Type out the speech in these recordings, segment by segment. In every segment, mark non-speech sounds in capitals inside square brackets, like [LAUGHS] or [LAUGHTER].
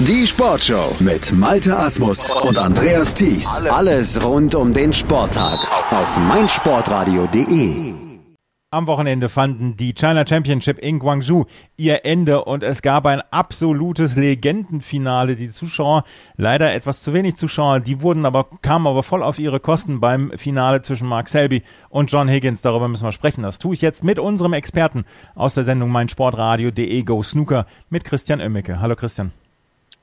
Die Sportshow mit Malte Asmus und Andreas Thies. Alles rund um den Sporttag auf meinsportradio.de. Am Wochenende fanden die China Championship in Guangzhou ihr Ende und es gab ein absolutes Legendenfinale. Die Zuschauer, leider etwas zu wenig Zuschauer, die wurden aber, kamen aber voll auf ihre Kosten beim Finale zwischen Mark Selby und John Higgins. Darüber müssen wir sprechen. Das tue ich jetzt mit unserem Experten aus der Sendung meinsportradio.de Go Snooker mit Christian Oemmeke. Hallo Christian.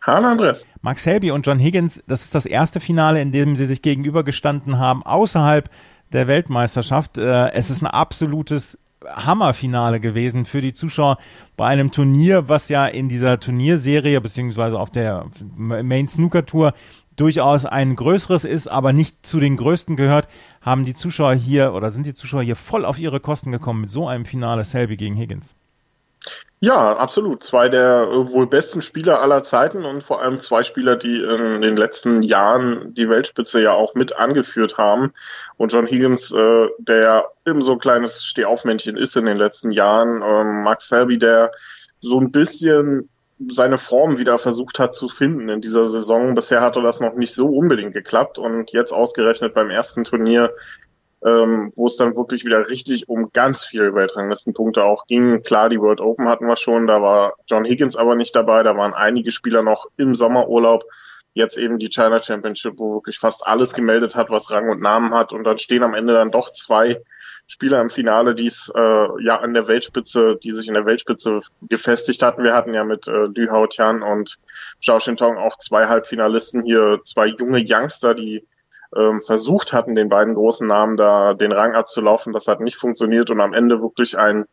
Hallo Andreas. Mark Selby und John Higgins, das ist das erste Finale, in dem sie sich gegenübergestanden haben, außerhalb der Weltmeisterschaft. Äh, es ist ein absolutes Hammerfinale gewesen für die Zuschauer bei einem Turnier, was ja in dieser Turnierserie beziehungsweise auf der Main Snooker Tour durchaus ein größeres ist, aber nicht zu den größten gehört, haben die Zuschauer hier oder sind die Zuschauer hier voll auf ihre Kosten gekommen mit so einem Finale Selby gegen Higgins. Ja, absolut. Zwei der äh, wohl besten Spieler aller Zeiten und vor allem zwei Spieler, die in den letzten Jahren die Weltspitze ja auch mit angeführt haben. Und John Higgins, äh, der eben so ein kleines Stehaufmännchen ist in den letzten Jahren. Ähm, Max Selby, der so ein bisschen seine Form wieder versucht hat zu finden in dieser Saison. Bisher hatte das noch nicht so unbedingt geklappt und jetzt ausgerechnet beim ersten Turnier ähm, wo es dann wirklich wieder richtig um ganz viele Weltranglistenpunkte auch ging. Klar, die World Open hatten wir schon, da war John Higgins aber nicht dabei, da waren einige Spieler noch im Sommerurlaub. Jetzt eben die China Championship, wo wirklich fast alles gemeldet hat, was Rang und Namen hat. Und dann stehen am Ende dann doch zwei Spieler im Finale, die es äh, ja an der Weltspitze, die sich in der Weltspitze gefestigt hatten. Wir hatten ja mit äh, Lü Hao Tian und Zhao Shintong auch zwei Halbfinalisten hier, zwei junge Youngster, die ähm, versucht hatten, den beiden großen Namen da den Rang abzulaufen. Das hat nicht funktioniert und am Ende wirklich ein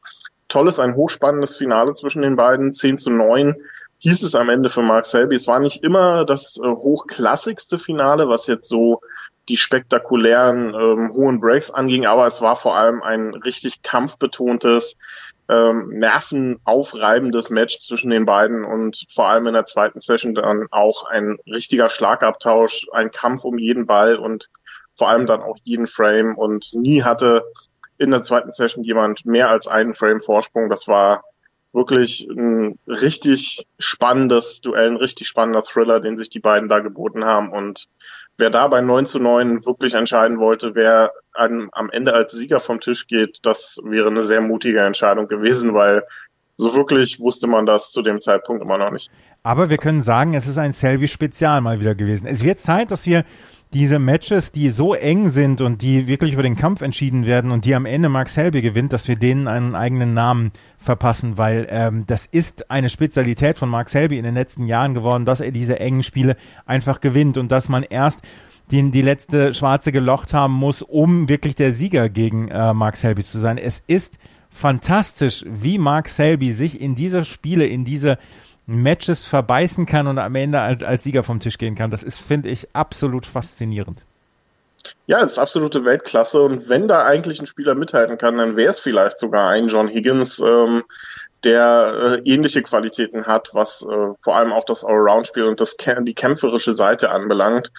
tolles, ein hochspannendes Finale zwischen den beiden. 10 zu 9 hieß es am Ende für Mark Selby. Es war nicht immer das äh, hochklassigste Finale, was jetzt so die spektakulären ähm, hohen Breaks anging, aber es war vor allem ein richtig kampfbetontes, ähm, nervenaufreibendes Match zwischen den beiden und vor allem in der zweiten Session dann auch ein richtiger Schlagabtausch, ein Kampf um jeden Ball und vor allem dann auch jeden Frame und nie hatte in der zweiten Session jemand mehr als einen Frame Vorsprung. Das war wirklich ein richtig spannendes Duell, ein richtig spannender Thriller, den sich die beiden da geboten haben und wer da bei 9 zu 9 wirklich entscheiden wollte, wer an, am Ende als Sieger vom Tisch geht, das wäre eine sehr mutige Entscheidung gewesen, weil so wirklich wusste man das zu dem Zeitpunkt immer noch nicht. Aber wir können sagen, es ist ein Selby-Spezial mal wieder gewesen. Es wird Zeit, dass wir diese Matches, die so eng sind und die wirklich über den Kampf entschieden werden und die am Ende Mark Selby gewinnt, dass wir denen einen eigenen Namen verpassen, weil ähm, das ist eine Spezialität von Mark Selby in den letzten Jahren geworden, dass er diese engen Spiele einfach gewinnt und dass man erst den die letzte Schwarze gelocht haben muss, um wirklich der Sieger gegen äh, Mark Selby zu sein. Es ist fantastisch, wie Mark Selby sich in diese Spiele, in diese Matches verbeißen kann und am Ende als, als Sieger vom Tisch gehen kann. Das ist, finde ich, absolut faszinierend. Ja, das ist absolute Weltklasse. Und wenn da eigentlich ein Spieler mithalten kann, dann wäre es vielleicht sogar ein John Higgins, ähm, der äh, ähnliche Qualitäten hat, was äh, vor allem auch das Allround-Spiel und das, die kämpferische Seite anbelangt.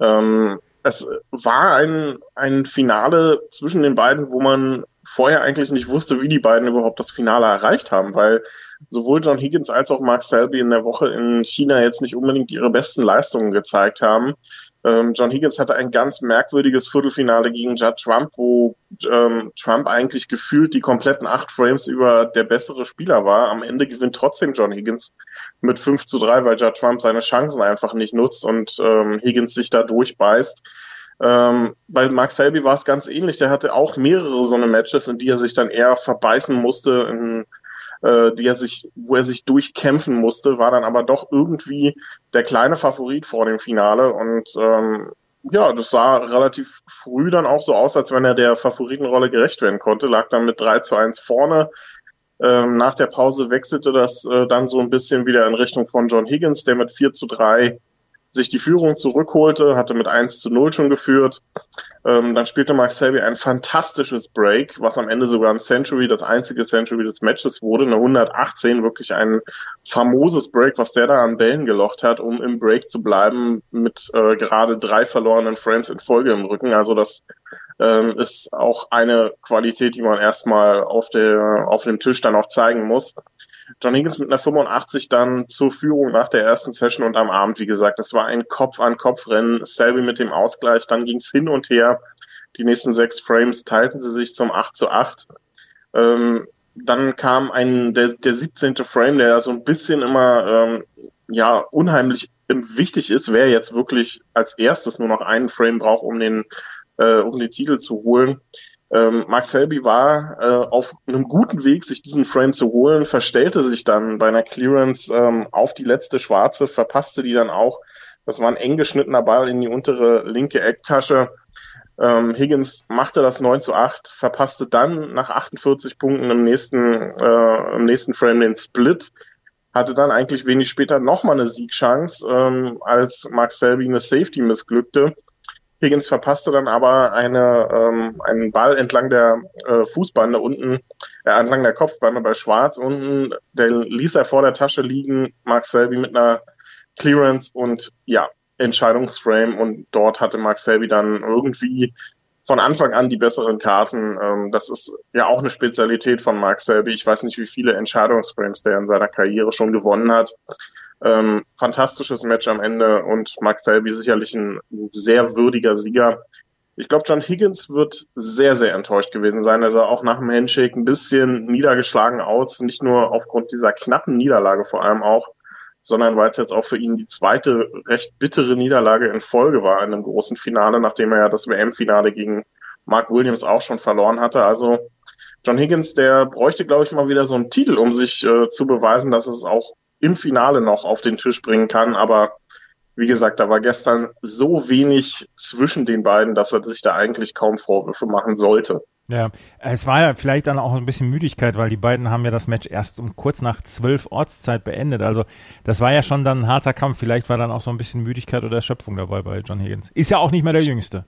Ähm, es war ein, ein Finale zwischen den beiden, wo man vorher eigentlich nicht wusste, wie die beiden überhaupt das Finale erreicht haben, weil sowohl John Higgins als auch Mark Selby in der Woche in China jetzt nicht unbedingt ihre besten Leistungen gezeigt haben. Ähm, John Higgins hatte ein ganz merkwürdiges Viertelfinale gegen Judd Trump, wo ähm, Trump eigentlich gefühlt die kompletten acht Frames über der bessere Spieler war. Am Ende gewinnt trotzdem John Higgins mit 5 zu 3, weil Judd Trump seine Chancen einfach nicht nutzt und ähm, Higgins sich da durchbeißt. Ähm, bei Mark Selby war es ganz ähnlich. Der hatte auch mehrere so eine Matches, in die er sich dann eher verbeißen musste, in äh, die er sich, wo er sich durchkämpfen musste, war dann aber doch irgendwie der kleine Favorit vor dem Finale und ähm, ja, das sah relativ früh dann auch so aus, als wenn er der Favoritenrolle gerecht werden konnte, lag dann mit 3 zu 1 vorne. Ähm, nach der Pause wechselte das äh, dann so ein bisschen wieder in Richtung von John Higgins, der mit 4 zu 3 sich die Führung zurückholte, hatte mit 1 zu 0 schon geführt. Ähm, dann spielte Mark Selby ein fantastisches Break, was am Ende sogar ein Century, das einzige Century des Matches wurde, eine 118, wirklich ein famoses Break, was der da an Bällen gelocht hat, um im Break zu bleiben mit äh, gerade drei verlorenen Frames in Folge im Rücken. Also das ähm, ist auch eine Qualität, die man erstmal auf, der, auf dem Tisch dann auch zeigen muss. John Higgins mit einer 85 dann zur Führung nach der ersten Session und am Abend, wie gesagt, das war ein Kopf-an-Kopf-Rennen. Selby mit dem Ausgleich, dann ging es hin und her. Die nächsten sechs Frames teilten sie sich zum 8 zu 8. Ähm, dann kam ein, der, der 17. Frame, der so ein bisschen immer, ähm, ja, unheimlich wichtig ist, wer jetzt wirklich als erstes nur noch einen Frame braucht, um den, äh, um den Titel zu holen. Ähm, Mark Selby war äh, auf einem guten Weg, sich diesen Frame zu holen, verstellte sich dann bei einer Clearance ähm, auf die letzte Schwarze, verpasste die dann auch. Das war ein eng geschnittener Ball in die untere linke Ecktasche. Ähm, Higgins machte das 9 zu 8, verpasste dann nach 48 Punkten im nächsten, äh, im nächsten Frame den Split, hatte dann eigentlich wenig später nochmal eine Siegchance, ähm, als Mark Selby eine Safety missglückte. Higgins verpasste dann aber eine, ähm, einen Ball entlang der äh, Fußbande unten, äh, entlang der Kopfbande bei Schwarz unten. Der ließ er vor der Tasche liegen, Mark Selby mit einer Clearance und ja, Entscheidungsframe und dort hatte Mark Selby dann irgendwie von Anfang an die besseren Karten. Ähm, das ist ja auch eine Spezialität von Mark Selby. Ich weiß nicht, wie viele Entscheidungsframes der in seiner Karriere schon gewonnen hat. Ähm, fantastisches Match am Ende und Mark Selby sicherlich ein sehr würdiger Sieger. Ich glaube, John Higgins wird sehr, sehr enttäuscht gewesen sein. Er sah auch nach dem Handshake ein bisschen niedergeschlagen aus, nicht nur aufgrund dieser knappen Niederlage vor allem auch, sondern weil es jetzt auch für ihn die zweite recht bittere Niederlage in Folge war in einem großen Finale, nachdem er ja das WM-Finale gegen Mark Williams auch schon verloren hatte. Also John Higgins, der bräuchte, glaube ich, mal wieder so einen Titel, um sich äh, zu beweisen, dass es auch im Finale noch auf den Tisch bringen kann. Aber wie gesagt, da war gestern so wenig zwischen den beiden, dass er sich da eigentlich kaum Vorwürfe machen sollte. Ja, es war ja vielleicht dann auch ein bisschen Müdigkeit, weil die beiden haben ja das Match erst um kurz nach zwölf Ortszeit beendet. Also das war ja schon dann ein harter Kampf. Vielleicht war dann auch so ein bisschen Müdigkeit oder Erschöpfung dabei bei John Higgins. Ist ja auch nicht mehr der Jüngste.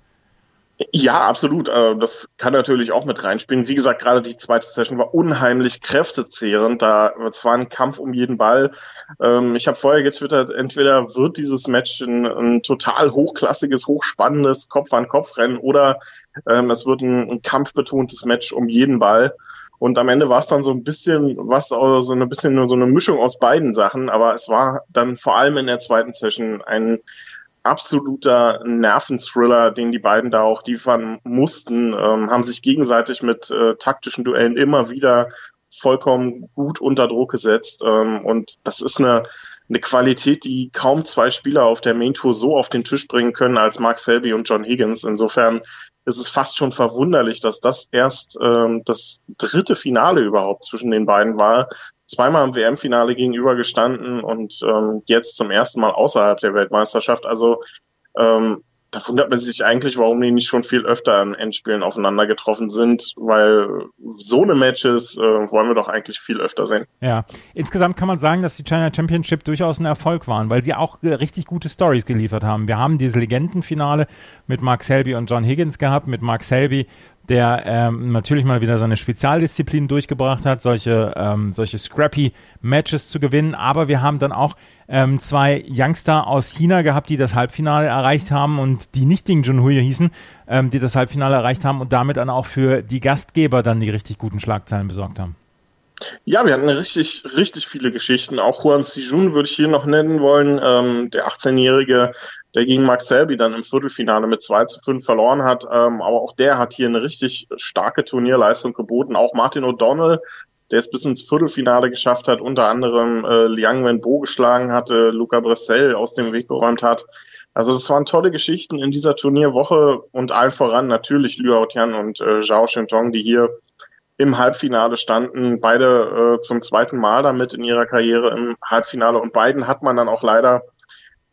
Ja, absolut. Äh, das kann natürlich auch mit reinspielen. Wie gesagt, gerade die zweite Session war unheimlich kräftezehrend. Da war ein Kampf um jeden Ball. Ähm, ich habe vorher getwittert, entweder wird dieses Match ein, ein total hochklassiges, hochspannendes Kopf-an-Kopf-Rennen oder ähm, es wird ein, ein kampfbetontes Match um jeden Ball. Und am Ende war es dann so ein bisschen was, so ein bisschen so eine Mischung aus beiden Sachen. Aber es war dann vor allem in der zweiten Session ein absoluter Nerventhriller, den die beiden da auch liefern mussten, ähm, haben sich gegenseitig mit äh, taktischen Duellen immer wieder vollkommen gut unter Druck gesetzt. Ähm, und das ist eine, eine Qualität, die kaum zwei Spieler auf der Main Tour so auf den Tisch bringen können als Mark Selby und John Higgins. Insofern ist es fast schon verwunderlich, dass das erst ähm, das dritte Finale überhaupt zwischen den beiden war zweimal im WM-Finale gegenüber gestanden und ähm, jetzt zum ersten Mal außerhalb der Weltmeisterschaft. Also ähm, da wundert man sich eigentlich, warum die nicht schon viel öfter in Endspielen aufeinander getroffen sind, weil so eine Matches äh, wollen wir doch eigentlich viel öfter sehen. Ja, insgesamt kann man sagen, dass die China Championship durchaus ein Erfolg waren, weil sie auch äh, richtig gute Stories geliefert haben. Wir haben dieses Legendenfinale mit Mark Selby und John Higgins gehabt, mit Mark Selby der ähm, natürlich mal wieder seine Spezialdisziplin durchgebracht hat, solche, ähm, solche scrappy Matches zu gewinnen. Aber wir haben dann auch ähm, zwei Youngster aus China gehabt, die das Halbfinale erreicht haben und die nicht Ding Junhui hießen, ähm, die das Halbfinale erreicht haben und damit dann auch für die Gastgeber dann die richtig guten Schlagzeilen besorgt haben. Ja, wir hatten richtig, richtig viele Geschichten. Auch Juan Sijun würde ich hier noch nennen wollen. Ähm, der 18-jährige der gegen Max Selby dann im Viertelfinale mit 2 zu 5 verloren hat. Ähm, aber auch der hat hier eine richtig starke Turnierleistung geboten. Auch Martin O'Donnell, der es bis ins Viertelfinale geschafft hat, unter anderem äh, Liang Wenbo geschlagen hatte, Luca Bressel aus dem Weg geräumt hat. Also das waren tolle Geschichten in dieser Turnierwoche und allen voran natürlich Liu Tian und äh, Zhao Shintong, die hier im Halbfinale standen, beide äh, zum zweiten Mal damit in ihrer Karriere im Halbfinale und beiden hat man dann auch leider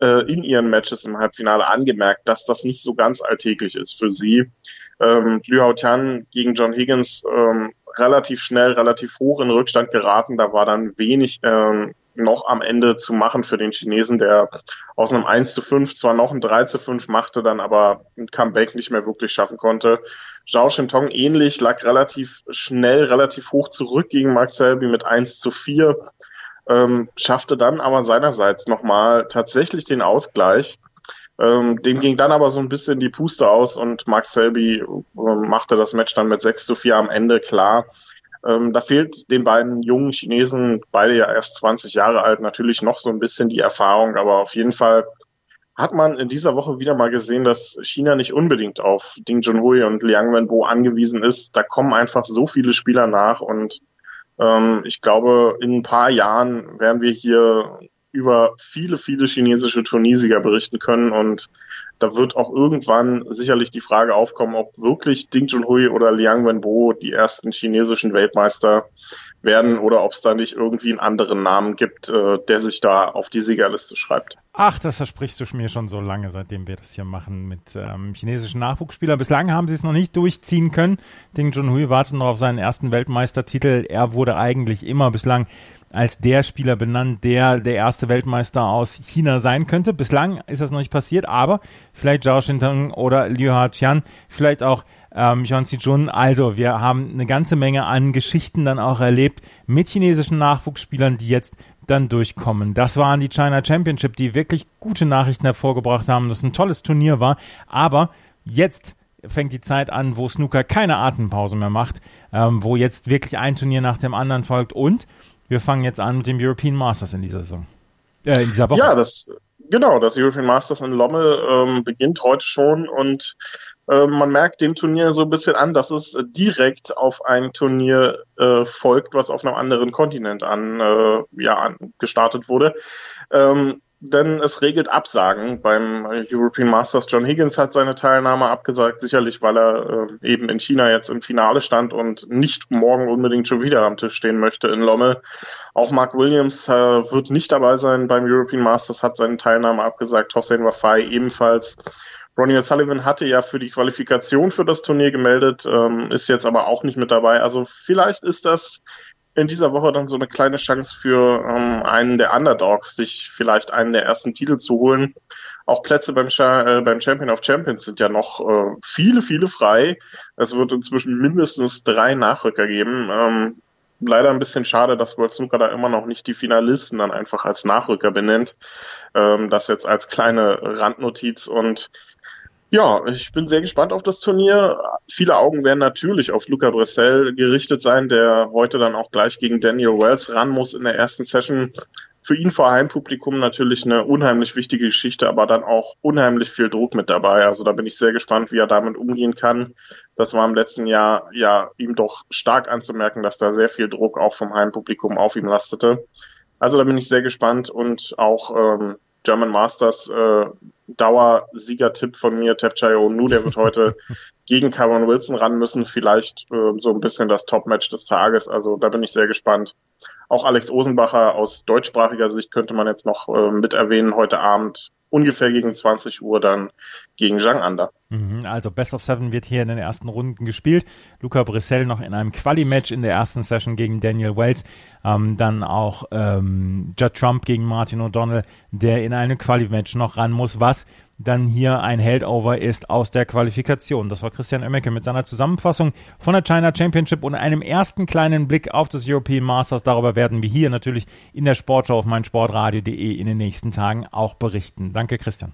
äh, in ihren Matches im Halbfinale angemerkt, dass das nicht so ganz alltäglich ist für sie. Ähm, Liu Hao Tian gegen John Higgins ähm, relativ schnell, relativ hoch in Rückstand geraten. Da war dann wenig ähm, noch am Ende zu machen für den Chinesen, der aus einem 1 zu 5 zwar noch ein 3 zu 5 machte, dann aber ein Comeback nicht mehr wirklich schaffen konnte. Zhao Shintong ähnlich, lag relativ schnell, relativ hoch zurück gegen Mark Selby mit 1 zu 4 ähm, schaffte dann aber seinerseits nochmal tatsächlich den Ausgleich. Ähm, dem ging dann aber so ein bisschen die Puste aus und Max Selby äh, machte das Match dann mit 6 zu 4 am Ende klar. Ähm, da fehlt den beiden jungen Chinesen, beide ja erst 20 Jahre alt, natürlich noch so ein bisschen die Erfahrung, aber auf jeden Fall hat man in dieser Woche wieder mal gesehen, dass China nicht unbedingt auf Ding Junhui und Liang Wenbo angewiesen ist. Da kommen einfach so viele Spieler nach und ähm, ich glaube, in ein paar Jahren werden wir hier über viele, viele chinesische Turniersieger berichten können und da wird auch irgendwann sicherlich die Frage aufkommen, ob wirklich Ding Junhui oder Liang Wenbo die ersten chinesischen Weltmeister werden oder ob es da nicht irgendwie einen anderen Namen gibt, äh, der sich da auf die Siegerliste schreibt. Ach, das versprichst du mir schon so lange, seitdem wir das hier machen mit ähm, chinesischen Nachwuchsspielern. Bislang haben sie es noch nicht durchziehen können. Ding Junhui wartet noch auf seinen ersten Weltmeistertitel. Er wurde eigentlich immer bislang als der Spieler benannt, der der erste Weltmeister aus China sein könnte. Bislang ist das noch nicht passiert, aber vielleicht Zhao Shintang oder Liu Haqian, vielleicht auch ähm, Yuan Jun. Also wir haben eine ganze Menge an Geschichten dann auch erlebt mit chinesischen Nachwuchsspielern, die jetzt dann durchkommen. Das waren die China Championship, die wirklich gute Nachrichten hervorgebracht haben, dass ein tolles Turnier war. Aber jetzt fängt die Zeit an, wo Snooker keine Atempause mehr macht, ähm, wo jetzt wirklich ein Turnier nach dem anderen folgt und wir fangen jetzt an mit dem European Masters in dieser Saison. Äh, in dieser Woche. Ja, das, genau, das European Masters in Lommel ähm, beginnt heute schon und äh, man merkt dem Turnier so ein bisschen an, dass es direkt auf ein Turnier äh, folgt, was auf einem anderen Kontinent an, äh, ja, an, gestartet wurde. Ähm, denn es regelt Absagen beim European Masters. John Higgins hat seine Teilnahme abgesagt, sicherlich, weil er äh, eben in China jetzt im Finale stand und nicht morgen unbedingt schon wieder am Tisch stehen möchte in Lommel. Auch Mark Williams äh, wird nicht dabei sein beim European Masters, hat seine Teilnahme abgesagt. Hossein Wafai ebenfalls. Ronnie O'Sullivan hatte ja für die Qualifikation für das Turnier gemeldet, ähm, ist jetzt aber auch nicht mit dabei. Also vielleicht ist das in dieser Woche dann so eine kleine Chance für ähm, einen der Underdogs, sich vielleicht einen der ersten Titel zu holen. Auch Plätze beim, äh, beim Champion of Champions sind ja noch äh, viele, viele frei. Es wird inzwischen mindestens drei Nachrücker geben. Ähm, leider ein bisschen schade, dass World Snooker da immer noch nicht die Finalisten dann einfach als Nachrücker benennt. Ähm, das jetzt als kleine Randnotiz und ja, ich bin sehr gespannt auf das Turnier. Viele Augen werden natürlich auf Luca Bressel gerichtet sein, der heute dann auch gleich gegen Daniel Wells ran muss in der ersten Session. Für ihn vor Heimpublikum natürlich eine unheimlich wichtige Geschichte, aber dann auch unheimlich viel Druck mit dabei. Also da bin ich sehr gespannt, wie er damit umgehen kann. Das war im letzten Jahr ja ihm doch stark anzumerken, dass da sehr viel Druck auch vom Heimpublikum auf ihm lastete. Also da bin ich sehr gespannt und auch ähm, German Masters äh, Dauersiegertipp von mir, Tapchai Nu, der wird heute [LAUGHS] gegen Cameron Wilson ran müssen, vielleicht äh, so ein bisschen das Top-Match des Tages. Also da bin ich sehr gespannt. Auch Alex Osenbacher aus deutschsprachiger Sicht könnte man jetzt noch äh, mit erwähnen heute Abend ungefähr gegen 20 Uhr dann gegen Zhang Ander. Mhm, also Best of Seven wird hier in den ersten Runden gespielt. Luca Brissell noch in einem Quali-Match in der ersten Session gegen Daniel Wells. Ähm, dann auch ähm, Judd Trump gegen Martin O'Donnell, der in einem Quali-Match noch ran muss, was dann hier ein Heldover ist aus der Qualifikation. Das war Christian Oemmeke mit seiner Zusammenfassung von der China Championship und einem ersten kleinen Blick auf das European Masters. Darüber werden wir hier natürlich in der Sportschau auf meinsportradio.de in den nächsten Tagen auch berichten. Danke, Christian.